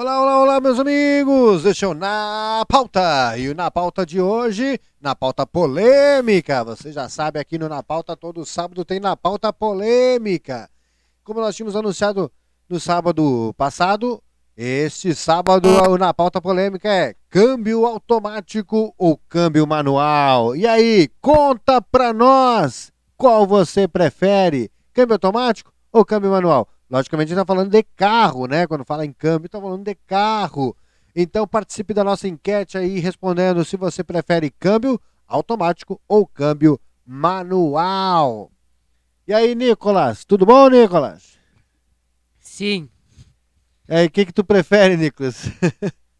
Olá, olá, olá, meus amigos! Este é o Na Pauta. E Na Pauta de hoje, na pauta polêmica. Você já sabe, aqui no Na Pauta, todo sábado tem Na Pauta polêmica. Como nós tínhamos anunciado no sábado passado, este sábado o Na Pauta polêmica é câmbio automático ou câmbio manual. E aí, conta pra nós qual você prefere, câmbio automático ou câmbio manual? Logicamente, a gente está falando de carro, né? Quando fala em câmbio, está falando de carro. Então, participe da nossa enquete aí, respondendo se você prefere câmbio automático ou câmbio manual. E aí, Nicolas? Tudo bom, Nicolas? Sim. E aí, o que, que tu prefere, Nicolas?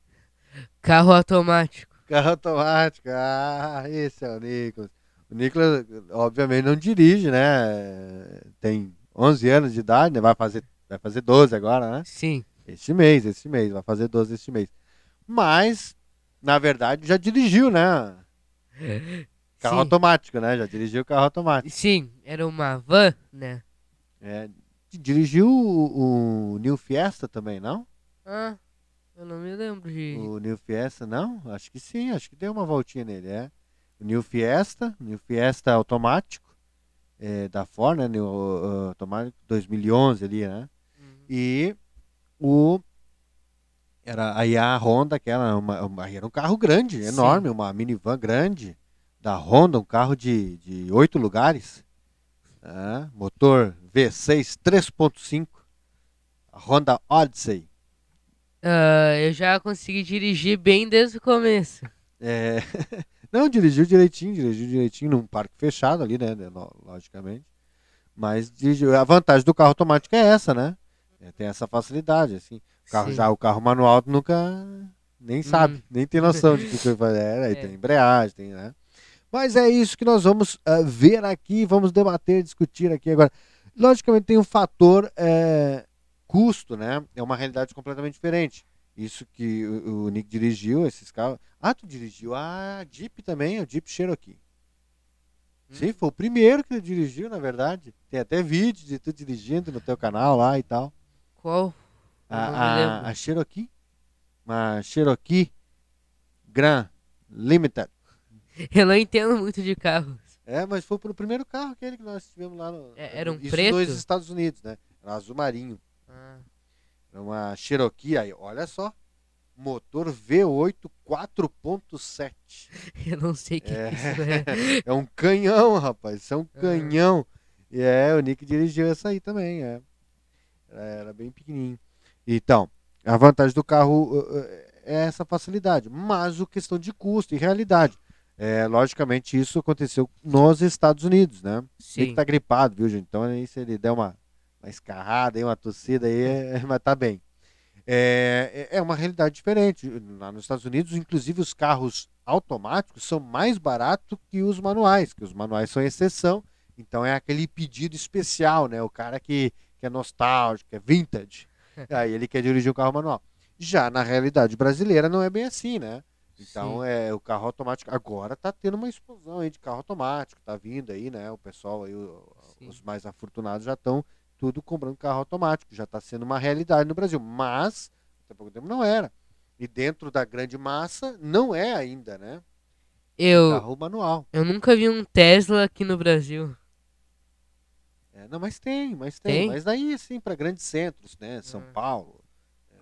Carro automático. Carro automático. Ah, esse é o Nicolas. O Nicolas, obviamente, não dirige, né? Tem 11 anos de idade, né? Vai fazer, vai fazer 12 agora, né? Sim. Este mês, este mês, vai fazer 12 este mês. Mas, na verdade, já dirigiu, né? Carro Sim. automático, né? Já dirigiu carro automático. Sim, era uma van, né? É, dirigiu o, o New Fiesta também, não? Ah, eu não me lembro de. O New Fiesta, não? Acho que sim, acho que deu uma voltinha nele, é. O New Fiesta, New Fiesta automático, é, da Ford, né? New, uh, automático 2011 ali, né? Uhum. E o. Era aí a Honda, aquela, uma, uma- era um carro grande, Sim. enorme, uma minivan grande da Honda, um carro de, de oito lugares. né? motor V6 3.5, a Honda Odyssey. Ah, eu já consegui dirigir bem desde o começo. É, Não, dirigiu direitinho, dirigiu direitinho num parque fechado ali, né? né, lo- Logicamente. Mas dirigiu. A vantagem do carro automático é essa, né? É, tem essa facilidade, assim. O carro, Sim. já o carro manual nunca nem sabe, Hum. nem tem noção de que vai fazer. É, aí É. tem embreagem, tem, né? Mas é isso que nós vamos ah, ver aqui, vamos debater, discutir aqui agora. Logicamente tem um fator é, custo, né? É uma realidade completamente diferente. Isso que o, o Nick dirigiu, esses carros. Ah, tu dirigiu a Jeep também, o Jeep Cherokee. Sim, foi o primeiro que tu dirigiu, na verdade. Tem até vídeo de tu dirigindo no teu canal lá e tal. Qual? A, a, a Cherokee. Uma Cherokee Grand Limited. Eu não entendo muito de carros. É, mas foi pro primeiro carro aquele que nós tivemos lá no. É, era um isso preto? nos Estados Unidos, né? Era azul marinho. Ah, uma Cherokee aí, olha só. Motor V8 4.7. eu não sei o que É. isso é. É um canhão, rapaz. Isso é um Ah. canhão. E é, o Nick dirigiu essa aí também, é. Era, era bem pequenininho. Então, a vantagem do carro uh, uh, é essa facilidade. Mas a questão de custo e realidade. É, logicamente, isso aconteceu nos Estados Unidos, né? Ele Sim. tá gripado, viu, gente? Então, aí, se ele der uma, uma escarrada, aí, uma tossida aí, é, mas tá bem. É, é é uma realidade diferente. Lá nos Estados Unidos, inclusive, os carros automáticos são mais baratos que os manuais, que os manuais são exceção. Então, é aquele pedido especial, né? O cara que, que é nostálgico, que é vintage. aí ele quer dirigir um carro manual. Já na realidade brasileira não é bem assim, né? Então, Sim. é, o carro automático agora tá tendo uma explosão aí de carro automático, tá vindo aí, né? O pessoal aí, o- os mais afortunados já estão tudo comprando carro automático, já está sendo uma realidade no Brasil, mas até pouco tempo não era. E dentro da grande massa não é ainda, né? Eu, Carro manual. eu nunca vi um Tesla aqui no Brasil. É, não, mas tem, mas tem, Tem? mas daí assim para grandes centros, né? São Ah. Paulo. é,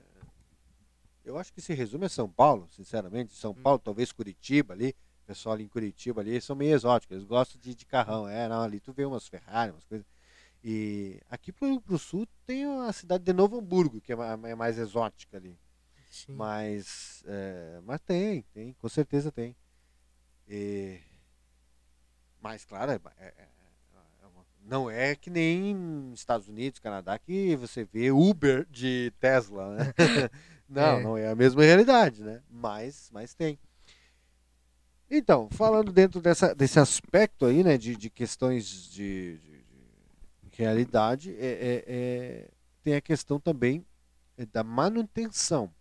eu acho que se resume a São Paulo, sinceramente. São Hum. Paulo, talvez Curitiba ali. O pessoal ali em Curitiba ali são meio exóticos, eles gostam de, de carrão. É, não, ali tu vê umas Ferrari, umas coisas. E aqui pro, pro sul tem a cidade de Novo Hamburgo, que é é mais exótica ali. Sim. Mas, é, mas tem, tem, com certeza tem. E- mas, claro, é, é- é uma- não é que nem Estados Unidos, Canadá, que você vê Uber de Tesla, né? não, É. não é a mesma realidade, né? Mas, mas tem. Então, falando dentro dessa, desse aspecto aí, né, de, de questões de- de realidade, é, é- é- tem a questão também é, da manutenção,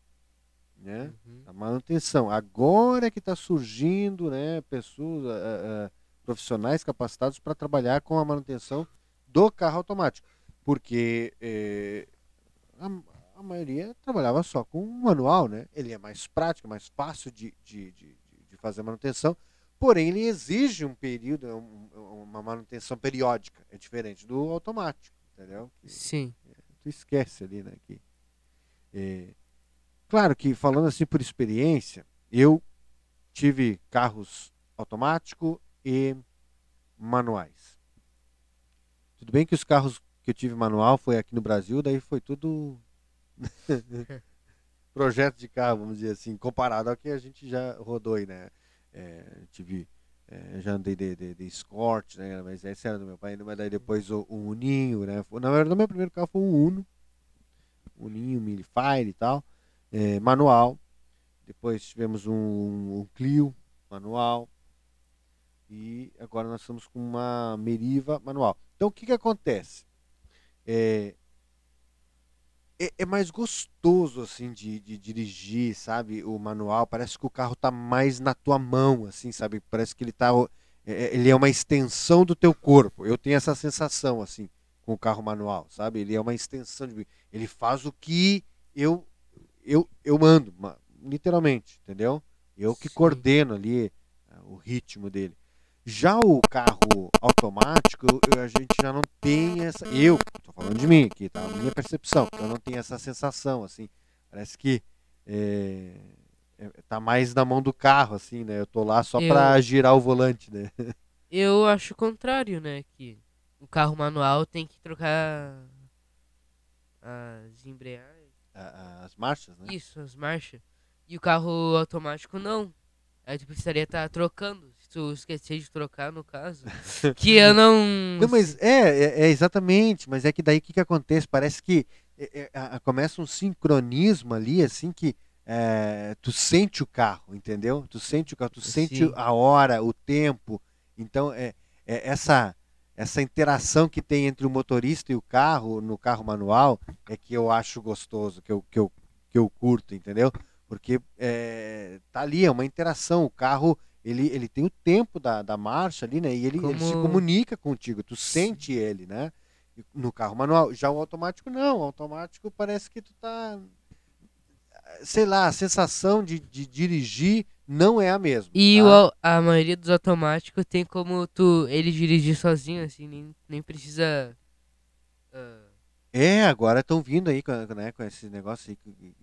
né? Uhum. A manutenção. Agora que está surgindo, né, pessoas, ah, ah, profissionais capacitados para trabalhar com a manutenção do carro automático, porque eh, a, a maioria trabalhava só com manual, né? Ele é mais prático, mais fácil de, de, de, de fazer manutenção, porém ele exige um período, um, uma manutenção periódica, é diferente do automático, entendeu? Sim. Tu esquece ali, né? Que, é, claro que falando assim por experiência, eu tive carros automático e manuais. Tudo bem que os carros que eu tive manual foi aqui no Brasil, daí foi tudo projeto de carro, vamos dizer assim, comparado ao que a gente já rodou aí, né? É, tive, é, já andei de, de, de, Escort, né? Mas esse era do meu pai, mas daí depois o, o Uninho, né? Na verdade, o meu primeiro carro foi um Uno, Uninho, Milifire e tal, é, manual. Depois tivemos um, um Clio manual. E agora nós estamos com uma Meriva manual. Então o que, que acontece? É, é, é, mais gostoso assim de, de, dirigir, sabe? O manual parece que o carro tá mais na tua mão, assim, sabe? Parece que ele tá, é, é, ele é uma extensão do teu corpo. Eu tenho essa sensação assim com o carro manual, sabe? Ele é uma extensão de, ele faz o que eu eu eu mando, literalmente, entendeu? Eu que Sim. coordeno ali o ritmo dele. Já o carro automático, a gente já não tem essa. Eu, tô falando de mim aqui, tá? A minha percepção, eu não tenho essa sensação, assim. Parece que é, é, tá mais na mão do carro, assim, né? Eu tô lá só eu, pra girar o volante, né? Eu acho o contrário, né? Que o carro manual tem que trocar as embreagens. As marchas, né? Isso, as marchas. E o carro automático não. Aí tu precisaria estar tá trocando tu esquecer de trocar, no caso. que eu não. Não, mas é, é, é, exatamente. Mas é que daí o que, que acontece? Parece que é, é, começa um sincronismo ali, assim, que é, tu sente o carro, entendeu? Tu sente o carro, tu sente Sim. a hora, o tempo. Então, é, é essa essa interação que tem entre o motorista e o carro no carro manual é que eu acho gostoso, que eu, que eu, que eu curto, entendeu? Porque é, tá ali, é uma interação. O carro ele, ele tem o tempo da, da marcha ali, né? E ele, Como... ele se comunica contigo, tu sente ele, né? No carro manual. Já o automático não, o automático parece que tu tá. Sei lá, a sensação de, de dirigir não é a mesma. E tá? o, a maioria dos automáticos tem como tu ele dirigir sozinho, assim, nem, nem precisa. Uh... É, agora estão vindo aí com, né, com esse negócio aí,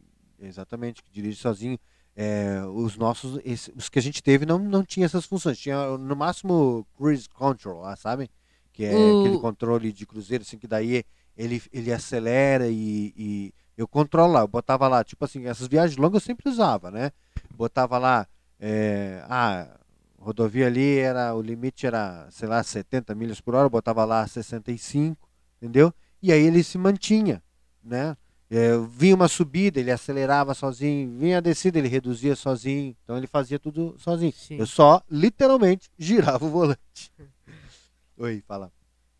exatamente, que dirige sozinho. É, os nossos, esse, os que a gente teve não, não tinha essas funções. Tinha no máximo cruise control, lá, sabe? Que é uh. aquele controle de cruzeiro, assim, que daí ele, ele acelera e, e, eu controlo lá. Eu botava lá, tipo assim, essas viagens longas eu sempre usava, né? Botava lá, é, ah, rodovia ali era, o limite era, sei lá, 70 milhas por hora, eu botava lá 65, entendeu? E aí ele se mantinha, né? É, vinha uma subida, ele acelerava sozinho, vinha a descida, ele reduzia sozinho, então ele fazia tudo sozinho. Sim. Eu só, literalmente, girava o volante. Oi, fala.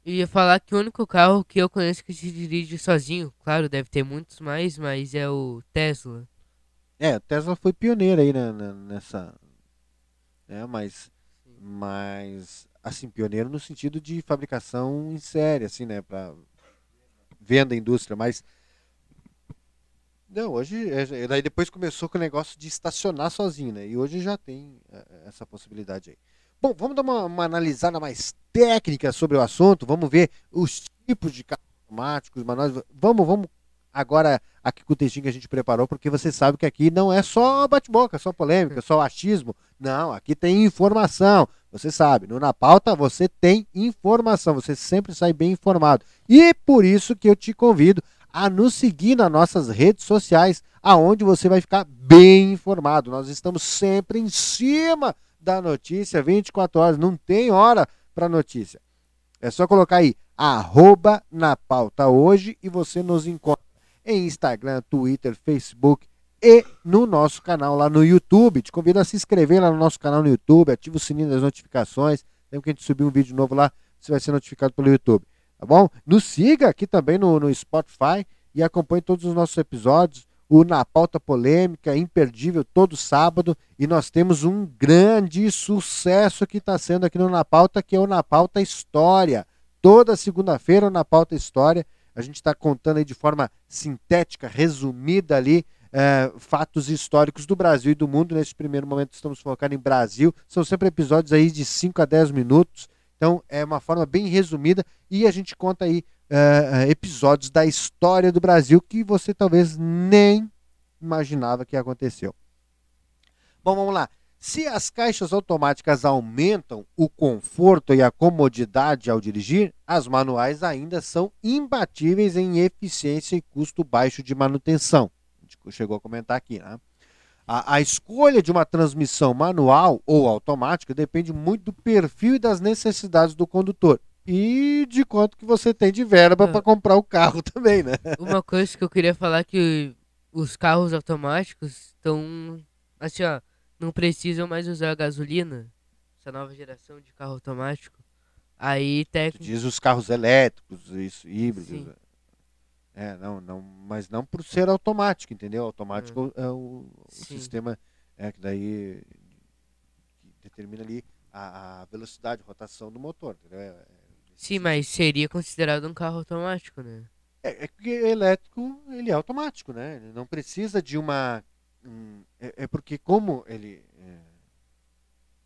Eu ia falar que o único carro que eu conheço que se dirige sozinho, claro, deve ter muitos mais, mas é o Tesla. É, o Tesla foi pioneiro aí né, nessa. É, mas. Mas. Assim, pioneiro no sentido de fabricação em série, assim, né? Pra venda indústria, mas não, hoje. É, daí depois começou com o negócio de estacionar sozinho, né? E hoje já tem é, essa possibilidade aí. Bom, vamos dar uma, uma analisada mais técnica sobre o assunto. Vamos ver os tipos de carros automáticos, manuais. Vamos, vamos agora aqui com o textinho que a gente preparou, porque você sabe que aqui não é só bate-boca, só polêmica, só achismo. Não, aqui tem informação. Você sabe, no Na Pauta você tem informação, você sempre sai bem informado. E por isso que eu te convido a nos seguir nas nossas redes sociais, aonde você vai ficar bem informado. Nós estamos sempre em cima da notícia, 24 horas, não tem hora para notícia. É só colocar aí, arroba na pauta hoje e você nos encontra em Instagram, Twitter, Facebook e no nosso canal lá no YouTube. Te convido a se inscrever lá no nosso canal no YouTube, ativa o sininho das notificações. Sempre que a gente subir um vídeo novo lá, você vai ser notificado pelo YouTube tá bom? Nos siga aqui também no, no Spotify e acompanhe todos os nossos episódios. O Na Pauta Polêmica, imperdível, todo sábado. E nós temos um grande sucesso que está sendo aqui no Na Pauta, que é o Na Pauta História. Toda segunda-feira, o Na Pauta História A gente está contando aí de forma sintética, resumida ali, é, fatos históricos do Brasil e do mundo. Nesse primeiro momento estamos focando em Brasil. São sempre episódios aí de 5 a 10 minutos. Então é uma forma bem resumida e a gente conta aí é, episódios da história do Brasil que você talvez nem imaginava que aconteceu. Bom, vamos lá. Se as caixas automáticas aumentam o conforto e a comodidade ao dirigir, as manuais ainda são imbatíveis em eficiência e custo baixo de manutenção. A gente chegou a comentar aqui, né? A, a, escolha de uma transmissão manual ou automática depende muito do perfil e das necessidades do condutor. E de quanto que você tem de verba para comprar o carro também, né? Uma coisa que eu queria falar é que os carros automáticos estão assim, ó, não precisam mais usar gasolina, essa nova geração de carro automático. Aí técnico... Diz os carros elétricos, isso, híbridos. Sim. É, não, não, mas não por ser automático, entendeu? Automático hum. é o, o sistema é, que daí determina ali a, a, velocidade, a rotação do motor, entendeu? É, é Sim, mas seria considerado um carro automático, né? É, é que elétrico ele é automático, né? Ele não precisa de uma Hum, é, é, porque como ele é,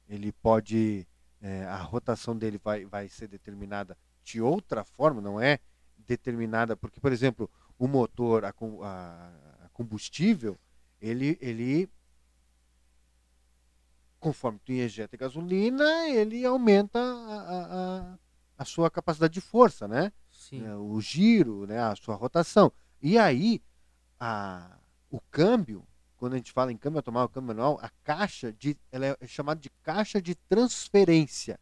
ele pode é, a rotação dele vai, vai ser determinada de outra forma, não é determinada porque por exemplo o motor a, a, a combustível ele ele conforme tu injeta gasolina ele aumenta a, a, a sua capacidade de força, né? Sim. É, o giro, né? A sua rotação. E aí a, o câmbio quando a gente fala em câmbio automático, câmbio manual, a caixa de, ela é chamada de caixa de transferência,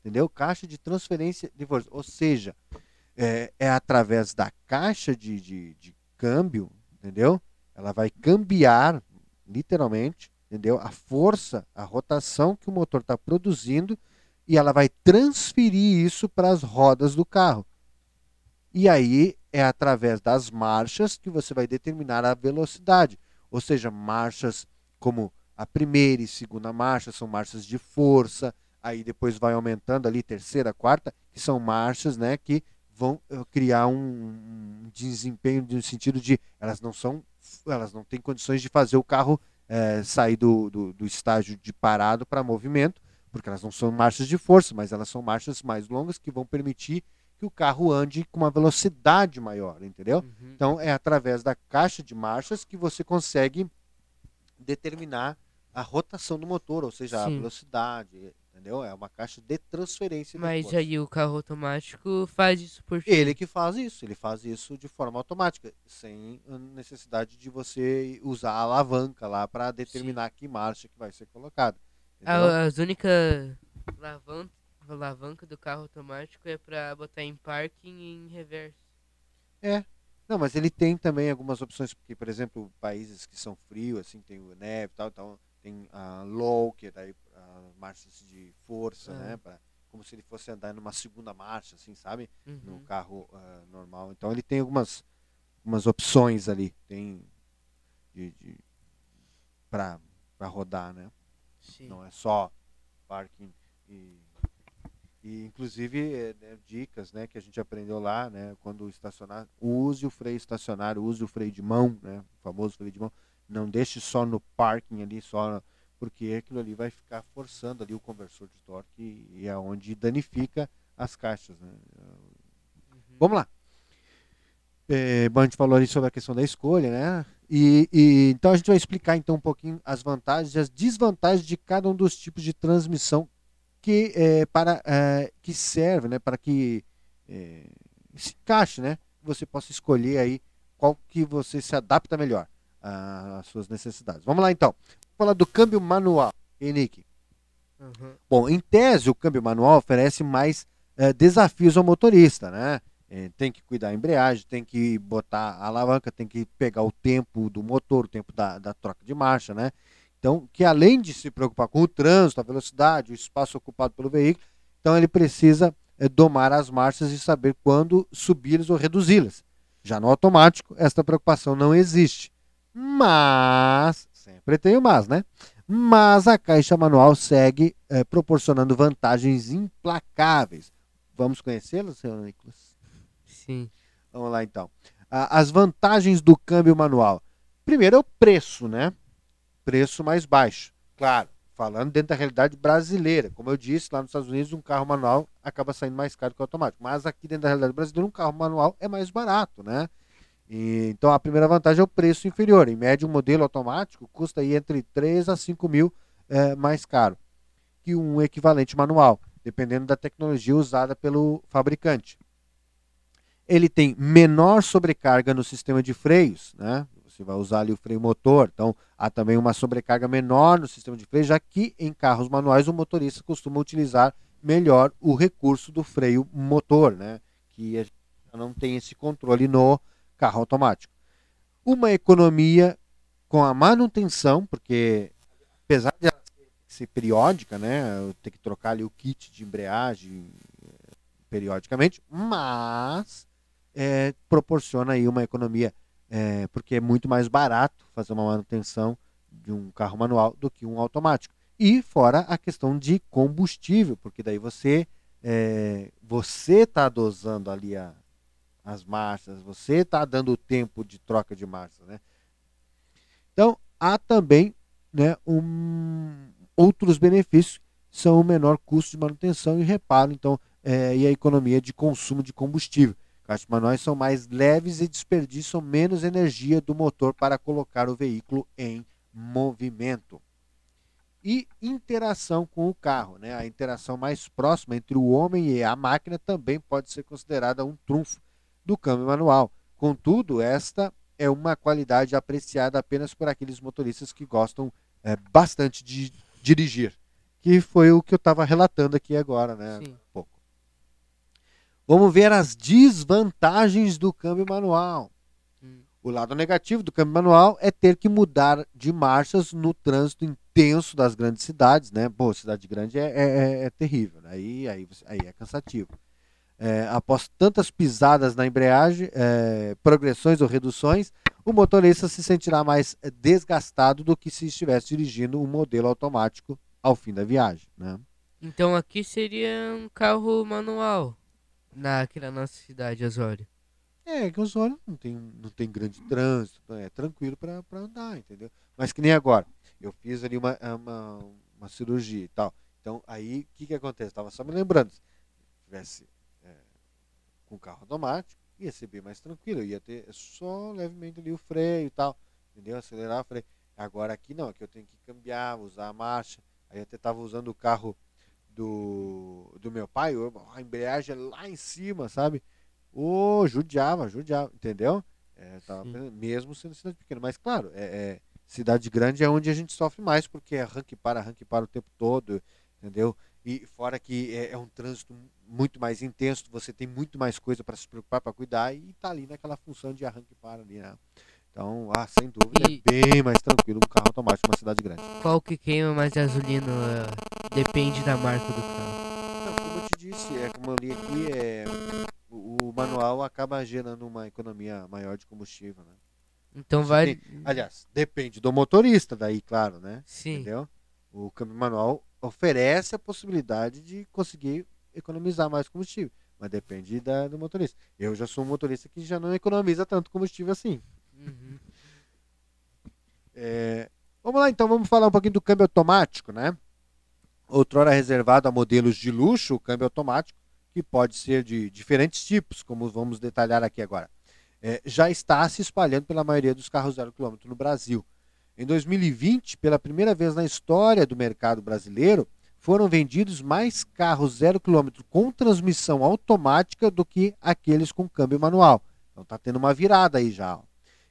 entendeu? Caixa de transferência de força, ou seja, é, é através da caixa de, de, de câmbio, entendeu? Ela vai cambiar, literalmente, entendeu? A força, a rotação que o motor está produzindo e ela vai transferir isso para as rodas do carro. E aí é através das marchas que você vai determinar a velocidade. Ou seja, marchas como a primeira e segunda marcha são marchas de força, aí depois vai aumentando ali terceira, quarta, que são marchas, né, que vão uh, criar um, desempenho no sentido de elas não são, elas não têm condições de fazer o carro eh, sair do, do, do estágio de parado para movimento, porque elas não são marchas de força, mas elas são marchas mais longas que vão permitir que o carro ande com uma velocidade maior, entendeu? Uhum. Então é através da caixa de marchas que você consegue determinar a rotação do motor, ou seja, Sim. a velocidade, entendeu? É uma caixa de transferência. Mas aí o carro automático faz isso por si. Ele que faz isso, ele faz isso de forma automática, sem necessidade de você usar a alavanca lá para determinar Sim. que marcha que vai ser colocada. As únicas alavancas a alavanca do carro automático é para botar em parking e em reverso. É. Não, mas ele tem também algumas opções, porque, por exemplo, países que são frios, assim, tem o neve e tal, então tem a low, que daí marchas de força, né, pra, como se ele fosse andar numa segunda marcha, assim, sabe? Uhum. No carro uh, normal. Então ele tem algumas, algumas opções ali, tem de, de para rodar, né? Sim. Não é só parking e e inclusive é, né, dicas né, que a gente aprendeu lá, né, quando estacionar, use o freio estacionário, use o freio de mão, né, o famoso freio de mão. Não deixe só no parking ali, só porque aquilo ali vai ficar forçando ali o conversor de torque e, é onde danifica as caixas. Né? Uhum. Vamos lá. É, bom, a gente falou ali sobre a questão da escolha, né? E, e, então a gente vai explicar então um pouquinho as vantagens e as desvantagens de cada um dos tipos de transmissão que é, para é, que serve, né, para que é, se encaixe, né, você possa escolher aí qual que você se adapta melhor às suas necessidades. Vamos lá então. Vou falar do câmbio manual, Henrique. Uhum. Bom, em tese o câmbio manual oferece mais é, desafios ao motorista, né? É, tem que cuidar da embreagem, tem que botar a alavanca, tem que pegar o tempo do motor, o tempo da, da troca de marcha, né? Então, que além de se preocupar com o trânsito, a velocidade, o espaço ocupado pelo veículo, então ele precisa é, domar as marchas e saber quando subi-las ou reduzi-las. Já no automático, esta preocupação não existe. Mas, sempre tem o mas, né? Mas a caixa manual segue é, proporcionando vantagens implacáveis. Vamos conhecê-las, senhor Nicolas? Sim. Vamos lá então. Ah, as vantagens do câmbio manual. Primeiro é o preço, né? Preço mais baixo. Claro, falando dentro da realidade brasileira. Como eu disse, lá nos Estados Unidos, um carro manual acaba saindo mais caro que o automático. Mas aqui dentro da realidade brasileira, um carro manual é mais barato, né? E, então a primeira vantagem é o preço inferior. Em média, um modelo automático custa aí entre 3 a 5 mil é, mais caro que um equivalente manual, dependendo da tecnologia usada pelo fabricante. Ele tem menor sobrecarga no sistema de freios, né? Você vai usar ali o freio motor, então há também uma sobrecarga menor no sistema de freio, já que em carros manuais o motorista costuma utilizar melhor o recurso do freio motor, né? Que não tem esse controle no carro automático. Uma economia com a manutenção, porque apesar de ser periódica, né, ter que trocar ali o kit de embreagem eh, periodicamente, mas é, proporciona aí uma economia, é, porque é muito mais barato fazer uma manutenção de um carro manual do que um automático. E fora a questão de combustível, porque daí você é, você está dosando ali a, as marchas, você está dando o tempo de troca de marchas, né? Então, há também né, um, outros benefícios, são o menor custo de manutenção e reparo, então, é, e a economia de consumo de combustível. Caixas manuais são mais leves e desperdiçam menos energia do motor para colocar o veículo em movimento. E interação com o carro, né? A interação mais próxima entre o homem e a máquina também pode ser considerada um trunfo do câmbio manual. Contudo, esta é uma qualidade apreciada apenas por aqueles motoristas que gostam é, bastante de dirigir. Que foi o que eu estava relatando aqui agora, né? Sim. Um pouco. Vamos ver as desvantagens do câmbio manual. Hum. O lado negativo do câmbio manual é ter que mudar de marchas no trânsito intenso das grandes cidades, né? Pô, cidade grande é, é, é, é terrível, né? aí, aí, aí é cansativo é, após tantas pisadas na embreagem, é, progressões ou reduções, o motorista se sentirá mais desgastado do que se estivesse dirigindo um modelo automático ao fim da viagem. Né? Então aqui seria um carro manual na, aqui na nossa cidade, Osório. É, que Osório não tem, não tem grande trânsito, é tranquilo para andar, entendeu? Mas que nem agora, eu fiz ali uma, uma, uma cirurgia e tal. Então aí, o que, que acontece? Estava só me lembrando, se tivesse com carro automático, ia ser bem mais tranquilo, ia ter só levemente ali o freio e tal, entendeu? Acelerar o freio. Agora aqui não, aqui eu tenho que cambiar, usar a marcha. Aí eu até estava usando o carro do, do meu pai, a embreagem é lá em cima, sabe? Ô, oh, judiava, judiava, entendeu? É, tava, mesmo sendo cidade pequena. Mas claro, é, é, cidade grande é onde a gente sofre mais, porque é arranque para, arranque para o tempo todo, entendeu? E fora que é, é um trânsito muito mais intenso, você tem muito mais coisa para se preocupar, para cuidar, e está ali naquela função de arranque para ali, né? Então, ah, sem dúvida, e... é bem mais tranquilo um carro automático numa cidade grande. Qual que queima mais gasolina? Depende da marca do carro. Não, como eu te disse, é, como eu li aqui, é, o, o manual acaba gerando uma economia maior de combustível, né? Então vai. Tem, aliás, depende do motorista, daí, claro, né? Sim. Entendeu? O câmbio manual oferece a possibilidade de conseguir economizar mais combustível, mas depende da, do motorista. Eu já sou um motorista que já não economiza tanto combustível assim. Uhum. É, vamos lá então, vamos falar um pouquinho do câmbio automático, né? Outrora reservado a modelos de luxo, o câmbio automático, que pode ser de diferentes tipos, como vamos detalhar aqui agora. É, já está se espalhando pela maioria dos carros zero quilômetro no Brasil. Em 2020, pela primeira vez na história do mercado brasileiro, foram vendidos mais carros zero quilômetro com transmissão automática do que aqueles com câmbio manual. Então está tendo uma virada aí já.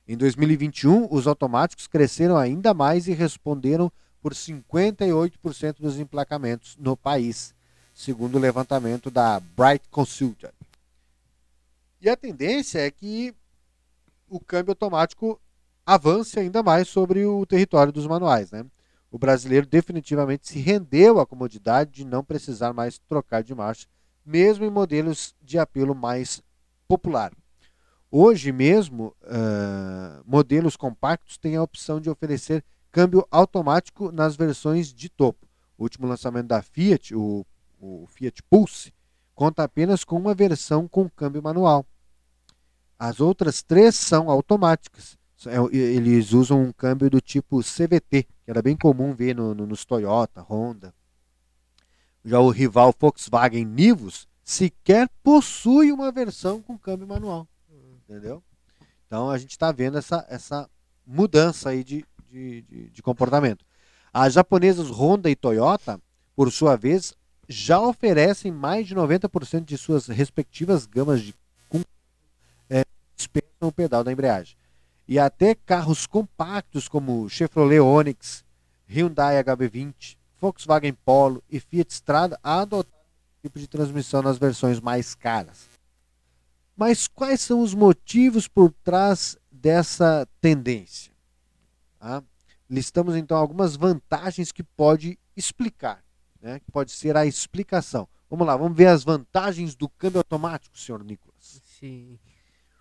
Em 2021, os automáticos cresceram ainda mais e responderam por 58% dos emplacamentos no país, segundo o levantamento da Bright Consultant. E a tendência é que o câmbio automático avance ainda mais sobre o território dos manuais. Né? O brasileiro definitivamente se rendeu à comodidade de não precisar mais trocar de marcha, mesmo em modelos de apelo mais popular. Hoje mesmo, uh, modelos compactos têm a opção de oferecer câmbio automático nas versões de topo. O último lançamento da Fiat, o, o Fiat Pulse, conta apenas com uma versão com câmbio manual. As outras três são automáticas. É, eles usam um câmbio do tipo CVT, que era bem comum ver no, no, nos Toyota, Honda. Já o rival Volkswagen Nivus sequer possui uma versão com câmbio manual. Entendeu? Então a gente está vendo essa, essa mudança aí de, de, de, de comportamento. As japonesas Honda e Toyota, por sua vez, já oferecem mais de 90% de suas respectivas gamas de é, dispensam o pedal da embreagem. E até carros compactos como Chevrolet Onix, Hyundai HB20, Volkswagen Polo e Fiat Strada adotaram esse tipo de transmissão nas versões mais caras. Mas quais são os motivos por trás dessa tendência? Ah, listamos então algumas vantagens que pode explicar, né? que pode ser a explicação. Vamos lá, vamos ver as vantagens do câmbio automático, senhor Nicolas. Sim.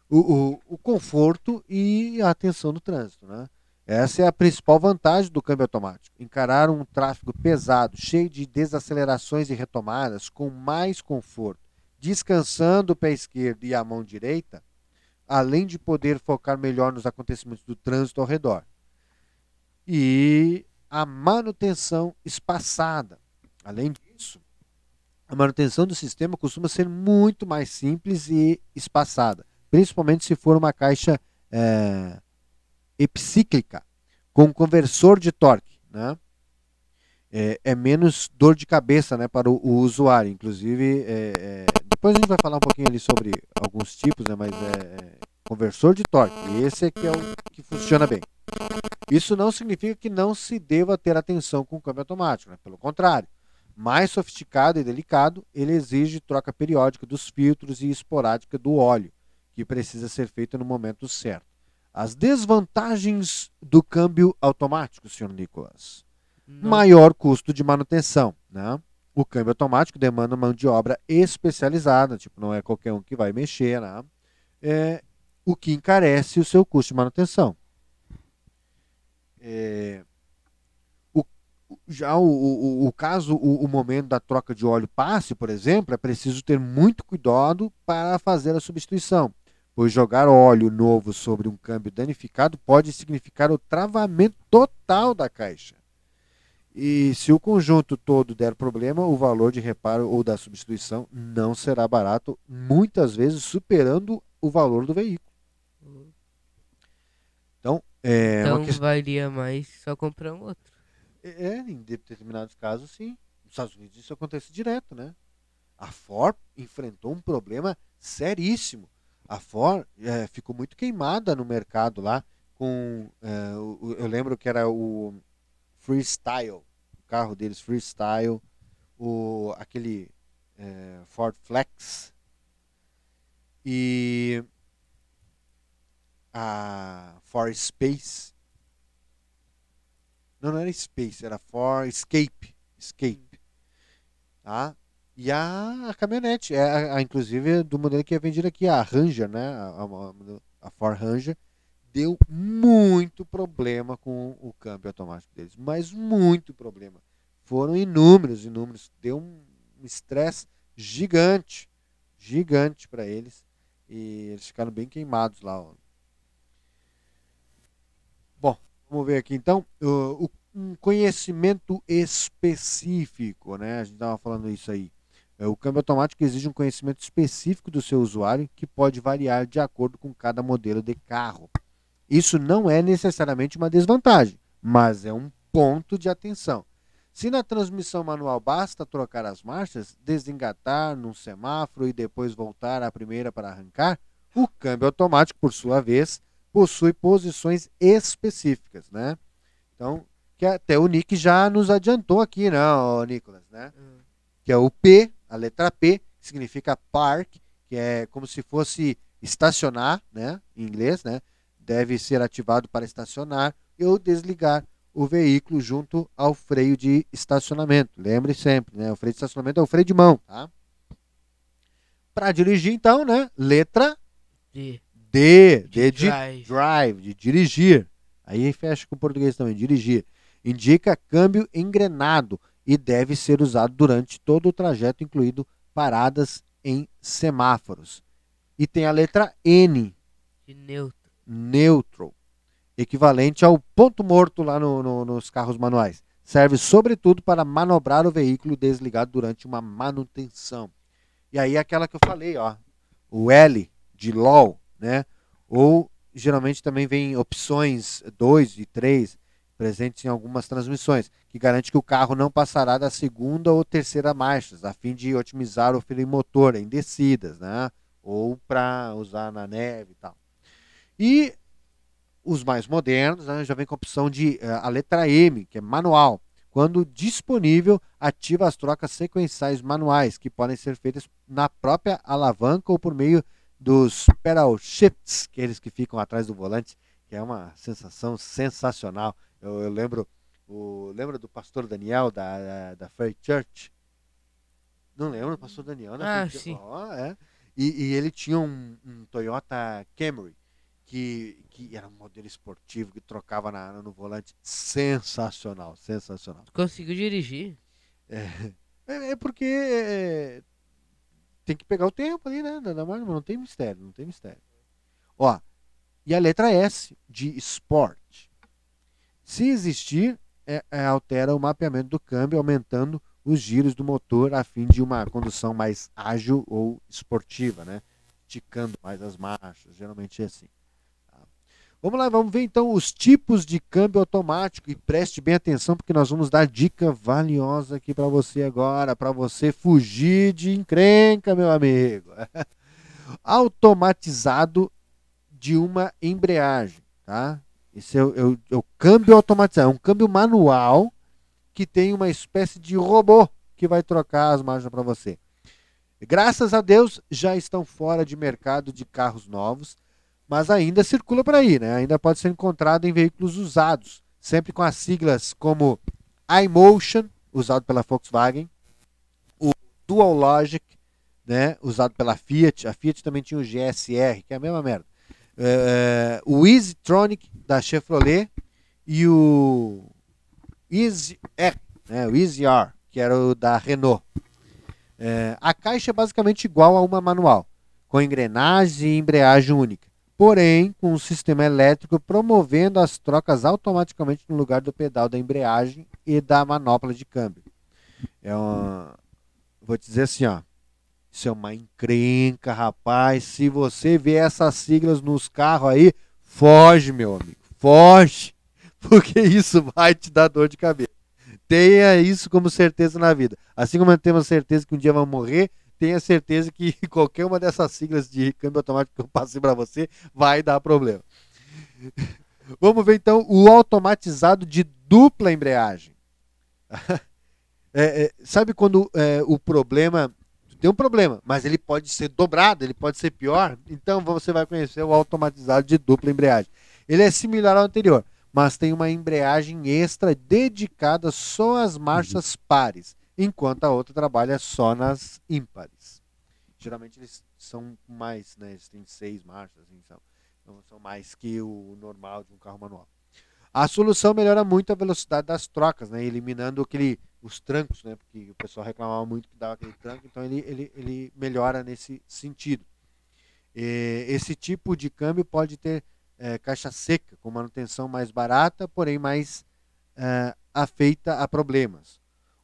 O, o, o conforto e a atenção no trânsito. Né? Essa é a principal vantagem do câmbio automático. Encarar um tráfego pesado, cheio de desacelerações e retomadas, com mais conforto, descansando o pé esquerdo e a mão direita, além de poder focar melhor nos acontecimentos do trânsito ao redor e a manutenção espaçada. Além disso, a manutenção do sistema costuma ser muito mais simples e espaçada, principalmente se for uma caixa é, epicíclica com conversor de torque. Né? É, é, menos dor de cabeça né, para o, o usuário. Inclusive, é, é, depois a gente vai falar um pouquinho ali sobre alguns tipos, né, mas é, é conversor de torque. Esse é que é o que funciona bem. Isso não significa que não se deva ter atenção com o câmbio automático, né? pelo contrário. Mais sofisticado e delicado, ele exige troca periódica dos filtros e esporádica do óleo, que precisa ser feita no momento certo. As desvantagens do câmbio automático, senhor Nicolas. Não. Maior custo de manutenção. Né? O câmbio automático demanda mão de obra especializada, tipo, não é qualquer um que vai mexer, né? é, o que encarece o seu custo de manutenção. É, o, já o, o, o caso, o, o, momento da troca de óleo passe, por exemplo, é preciso ter muito cuidado para fazer a substituição, pois jogar óleo novo sobre um câmbio danificado pode significar o travamento total da caixa. E se o conjunto todo der problema, o valor de reparo ou da substituição não será barato, muitas vezes superando o valor do veículo. É então questão... valia mais só comprar um outro. É, é, em determinados casos, sim. Nos Estados Unidos isso acontece direto, né? A Ford enfrentou um problema seríssimo. A Ford é, ficou muito queimada no mercado lá com, é, o, eu lembro que era o Freestyle, o carro deles Freestyle, o aquele é, Ford Flex e a For Space. Não, não era Space, era For Escape. Escape. Tá? E a, a caminhonete, é a, a, inclusive do modelo que é vendido aqui, a Ranger, né? A, a, Ford Ranger, deu muito problema com o câmbio automático deles, mas muito problema. Foram inúmeros, inúmeros. Deu um estresse gigante, gigante para eles. E eles ficaram bem queimados lá. Ó. Vamos ver aqui então. Uh, um conhecimento específico, né? A gente estava falando isso aí. É, o câmbio automático exige um conhecimento específico do seu usuário que pode variar de acordo com cada modelo de carro. Isso não é necessariamente uma desvantagem, mas é um ponto de atenção. Se na transmissão manual basta trocar as marchas, desengatar num semáforo e depois voltar à primeira para arrancar, o câmbio automático, por sua vez, possui posições específicas, né? Então, que até o Nick já nos adiantou aqui, não, né, Nicolas, né? Hum. Que é o P, a letra P, significa park, que é como se fosse estacionar, né? Em inglês, né? Deve ser ativado para estacionar ou desligar o veículo junto ao freio de estacionamento. Lembre sempre, né? O freio de estacionamento é o freio de mão, tá? Para dirigir, então, né? Letra D. D, D de, drive. drive, de dirigir. Aí fecha com o português também, dirigir. Indica câmbio engrenado e deve ser usado durante todo o trajeto, incluindo paradas em semáforos. E tem a letra N, De neutro. neutral, equivalente ao ponto morto lá no- no- nos carros manuais. Serve sobretudo para manobrar o veículo desligado durante uma manutenção. E aí aquela que eu falei, ó, o L de LOL, né? Ou geralmente também vem opções 2 e 3 presentes em algumas transmissões, que garante que o carro não passará da segunda ou terceira marchas, a fim de otimizar o freio motor em descidas, né? Ou para usar na neve e tal. E os mais modernos né, já vem com a opção de eh, a letra M, que é manual. Quando disponível, ativa as trocas sequenciais manuais, que podem ser feitas na própria alavanca ou por meio dos pedal shifts, aqueles que ficam atrás do volante, que é uma sensação sensacional. Eu, eu lembro, o, lembra do pastor Daniel da, da, da Fair Church? Não lembro do pastor Daniel, né? Ah, Fair sim. Ó, é. E, e ele tinha um, um Toyota Camry que, que era um modelo esportivo que trocava na, no volante. Sensacional, sensacional. Conseguiu dirigir? É, é porque é, tem que pegar o tempo ali, né? Nada mais, não tem mistério, não tem mistério. Ó, e a letra S de Sport. Se existir, é- é, altera o mapeamento do câmbio, aumentando os giros do motor a fim de uma condução mais ágil ou esportiva, né? Esticando mais as marchas, geralmente é assim. tá? Vamos lá, vamos ver então os tipos de câmbio automático e preste bem atenção porque nós vamos dar dica valiosa aqui para você agora, para você fugir de encrenca, meu amigo. Automatizado de uma embreagem, tá? Esse é o, é é o câmbio automatizado, é um câmbio manual que tem uma espécie de robô que vai trocar as marchas para você. Graças a Deus já estão fora de mercado de carros novos, mas ainda circula por aí, né? Ainda pode ser encontrado em veículos usados, sempre com as siglas como iMotion, usado pela Volkswagen, o Dual Logic, né, usado pela Fiat. A Fiat também tinha o GSR, que é a mesma merda. É, o EasyTronic da Chevrolet e o Easy R, né, o Easy R, que era o da Renault. É, a caixa é basicamente igual a uma manual, com engrenagem e embreagem única, porém com um sistema elétrico promovendo as trocas automaticamente no lugar do pedal da embreagem e da manopla de câmbio. É uma, vou te dizer assim, ó, isso é uma encrenca, rapaz. Se você vê essas siglas nos carros aí, foge, meu amigo, foge, porque isso vai te dar dor de cabeça. Tenha isso como certeza na vida. Assim como temos certeza que um dia vamos morrer, tenha certeza que qualquer uma dessas siglas de câmbio automático que eu passei para você vai dar problema. Vamos ver então o automatizado de dupla embreagem. É, é, sabe quando é, o problema tem um problema, mas ele pode ser dobrado, ele pode ser pior. Então você vai conhecer o automatizado de dupla embreagem. Ele é similar ao anterior, mas tem uma embreagem extra dedicada só às marchas pares, enquanto a outra trabalha só nas ímpares. Geralmente eles são mais, né? Eles têm seis marchas, são, então são mais que o normal de um carro manual. A solução melhora muito a velocidade das trocas, né? Eliminando aquele, os trancos, né? Porque o pessoal reclamava muito que dava aquele tranco, então ele, ele, ele melhora nesse sentido. E esse tipo de câmbio pode ter eh, caixa seca, com manutenção mais barata, porém mais eh, afeita a problemas.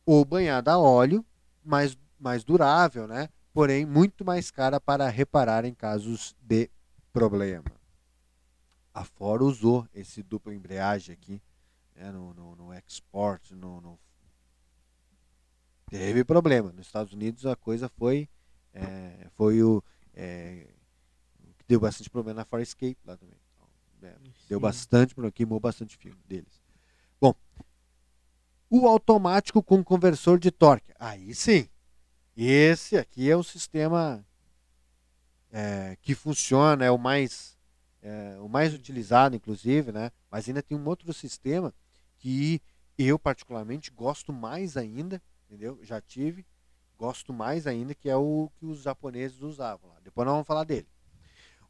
Ou banhada a óleo, mais, mais durável, né? porém muito mais cara para reparar em casos de problema. A Ford usou esse dupla embreagem aqui né, no, no, no export, no, no- teve problema. Nos Estados Unidos a coisa foi é, foi o é, deu bastante problema na Ford Escape lá também. Então, é, deu bastante problema, queimou bastante filme deles. Bom, o automático com conversor de torque. Aí sim. Esse aqui é o sistema é, que funciona, é o mais é, o mais utilizado, inclusive, né? Mas ainda tem um outro sistema que eu particularmente gosto mais ainda, entendeu? Já tive, gosto mais ainda, que é o que os japoneses usavam lá. Depois nós vamos falar dele.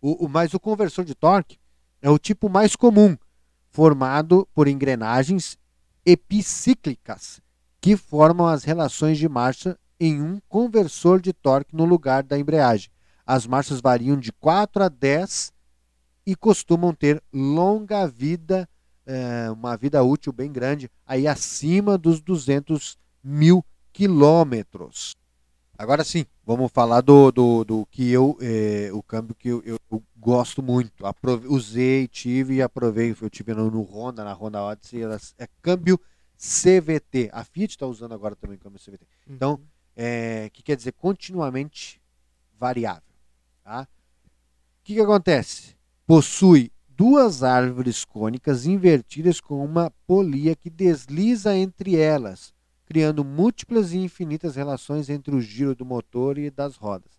O, o- mas o conversor de torque é o tipo mais comum, formado por engrenagens epicíclicas que formam as relações de marcha em um conversor de torque no lugar da embreagem. As marchas variam de 4 a 10 e costumam ter longa vida, é, uma vida útil bem grande, aí acima dos 200 mil quilômetros. Agora sim, vamos falar do, do, do que eu, é, o câmbio que eu, eu, eu gosto muito. Aprove, usei, tive e aprovei. Eu tive no, no Honda, na Honda Odyssey, é câmbio CVT. A Fiat está usando agora também câmbio CVT. Então, uhum. é, que quer dizer continuamente variável. Tá? O que, que acontece? Possui duas árvores cônicas invertidas com uma polia que desliza entre elas, criando múltiplas e infinitas relações entre o giro do motor e das rodas.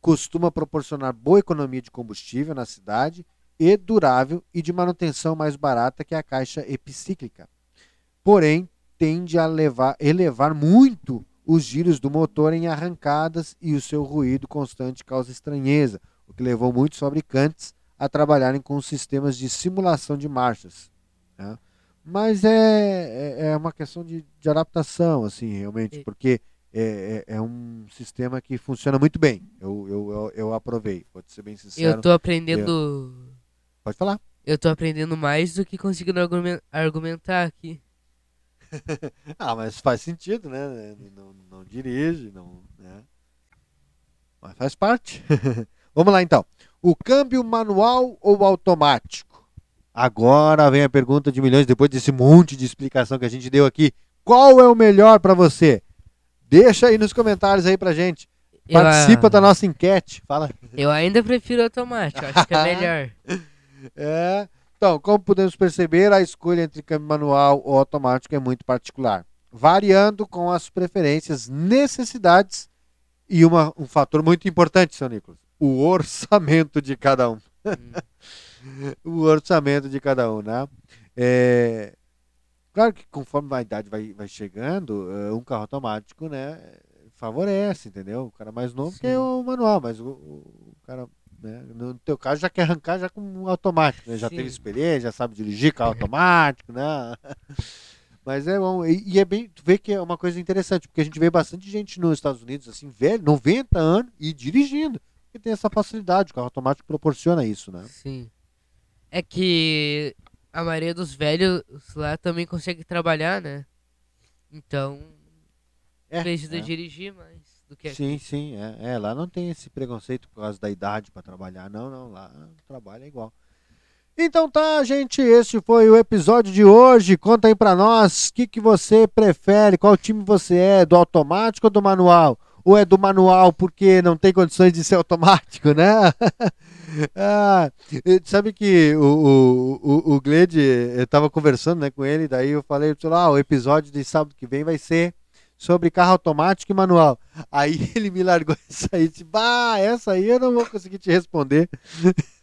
Costuma proporcionar boa economia de combustível na cidade e durável e de manutenção mais barata que a caixa epicíclica. Porém, tende a levar, elevar muito os giros do motor em arrancadas e o seu ruído constante causa estranheza, o que levou muitos fabricantes a trabalharem com sistemas de simulação de marchas. Né? Mas é, é, é uma questão de, de adaptação, assim, realmente, porque é, é, é, um sistema que funciona muito bem. Eu, eu, eu, eu aprovei, vou ser bem sincero. Eu estou aprendendo. Eu... Pode falar. Eu estou aprendendo mais do que conseguindo argumentar aqui. ah, mas faz sentido, né? Não, não dirige, não. Né? Mas faz parte. Vamos lá então. O câmbio manual ou automático? Agora vem a pergunta de milhões, depois desse monte de explicação que a gente deu aqui. Qual é o melhor para você? Deixa aí nos comentários aí pra gente. Participa eu, da nossa enquete. Fala. Eu ainda prefiro automático, acho que é melhor. é. Então, como podemos perceber, a escolha entre câmbio manual ou automático é muito particular, variando com as preferências, necessidades e uma, um fator muito importante, seu Nicolas, o orçamento de cada um. O orçamento de cada um, né? É, claro que conforme a idade vai, vai chegando, uh, um carro automático, né, favorece, entendeu? O cara mais novo Sim. que o manual, mas o, o cara né? No teu caso, já quer arrancar já com um automático, né? Já Sim. teve experiência, já sabe dirigir carro automático, né? Mas é bom. E, e, é bem. Tu vê que é uma coisa interessante, porque a gente vê bastante gente nos Estados Unidos, assim, velho, 90 anos, e dirigindo. Porque tem essa facilidade, o carro automático proporciona isso, né? Sim. É que a maioria dos velhos lá também consegue trabalhar, né? Então. É, precisa é. dirigir mais do que aqui. Sim, sim. É, é, lá não tem esse preconceito por causa da idade para trabalhar. Não, não. Lá é igual. Então tá, gente, este foi o episódio de hoje. Conta aí pra nós o que, que você prefere, qual time você é, do automático ou do manual? Ou é do manual porque não tem condições de ser automático, né? ah, sabe que o, o, o, o Gled, eu tava conversando né, com ele, daí eu falei, ah, o episódio de sábado que vem vai ser sobre carro automático e manual. Aí ele me largou essa aí, disse, bah, essa aí eu não vou conseguir te responder.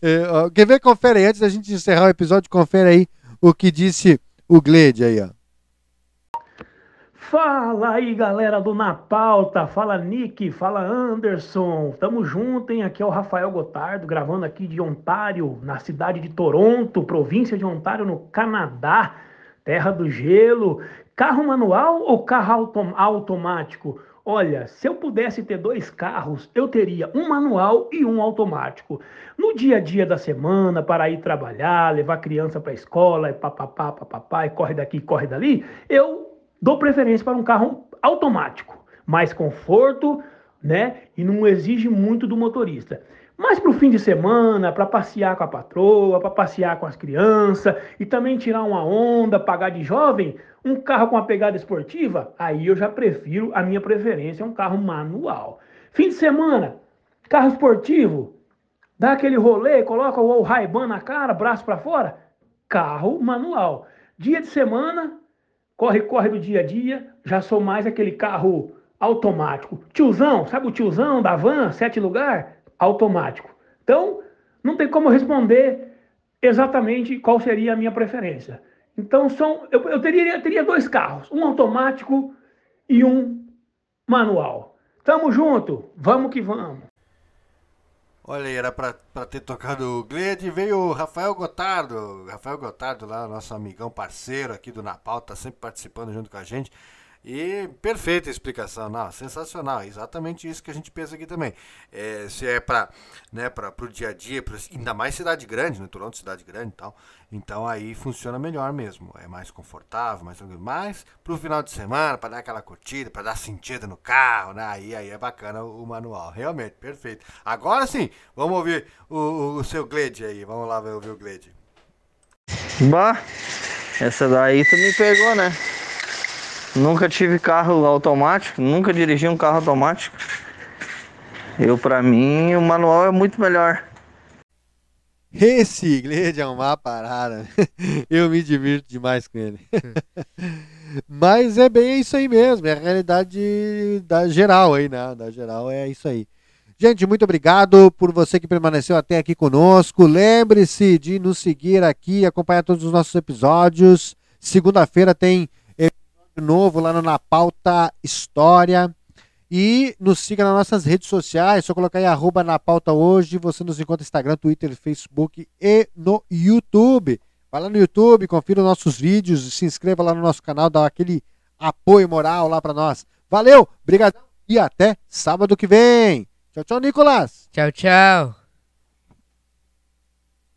é, quer ver? Confere aí, antes da gente encerrar o episódio, confere aí o que disse o Glede aí, ó. Fala aí, galera do Na Pauta. Fala, Nick. Fala, Anderson. Tamo junto, hein? Aqui é o Rafael Gotardo, gravando aqui de Ontário, na cidade de Toronto, província de Ontário, no Canadá, terra do gelo. Carro manual ou carro autom automático? Olha, se eu pudesse ter dois carros, eu teria um manual e um automático. No dia a dia da semana, para ir trabalhar, levar criança para a escola, e papapá, papapá, e corre daqui, corre dali, eu dou preferência para um carro automático. Mais conforto, né? E não exige muito do motorista. Mas para o fim de semana, para passear com a patroa, para passear com as crianças e também tirar uma onda, pagar de jovem, um carro com uma pegada esportiva, aí eu já prefiro, a minha preferência é um carro manual. Fim de semana, carro esportivo, dá aquele rolê, coloca o Ray-Ban na cara, braço para fora, carro manual. Dia de semana, corre, corre do dia a dia, já sou mais aquele carro automático. Tiozão, sabe o tiozão da van, sete lugar? automático. Então, não tem como responder exatamente qual seria a minha preferência. Então, são, eu, eu teria, teria dois carros, um automático e um manual. Tamo junto, vamos que vamos. Olha aí, era para ter tocado o Glede, veio o Rafael Gotardo. Rafael Gotardo lá, nosso amigão parceiro aqui do Na Pauta, sempre participando junto com a gente. E perfeita explicação, não, sensacional, exatamente isso que a gente pensa aqui também. É, se é para né, o dia a dia, pra, ainda mais cidade grande, né, Toronto cidade grande e tal, então aí funciona melhor mesmo, é mais confortável, mais tranquilo. Mas para o final de semana, para dar aquela curtida, para dar sentido no carro, né, aí, aí é bacana o, manual, realmente, perfeito. Agora sim, vamos ouvir o, o, o seu Glade aí, vamos lá ouvir o Glade. Bah, essa daí tu me pegou, né? Nunca tive carro automático, nunca dirigi um carro automático. Eu, para mim, o manual é muito melhor. Esse inglês é uma parada. Eu me divirto demais com ele. Mas é bem isso aí mesmo, é a realidade da geral aí, né? Da geral é isso aí. Gente, muito obrigado por você que permaneceu até aqui conosco. Lembre-se de nos seguir aqui, acompanhar todos os nossos episódios. Segunda-feira tem novo lá no Na Pauta História. E nos siga nas nossas redes sociais, só colocar aí arroba na pauta hoje. Você nos encontra no Instagram, Twitter, Facebook e no YouTube. Vai lá no YouTube, confira os nossos vídeos, se inscreva lá no nosso canal, dá aquele apoio moral lá para nós. Valeu, obrigado e até sábado que vem. Tchau, tchau, Nicolas. Tchau, tchau.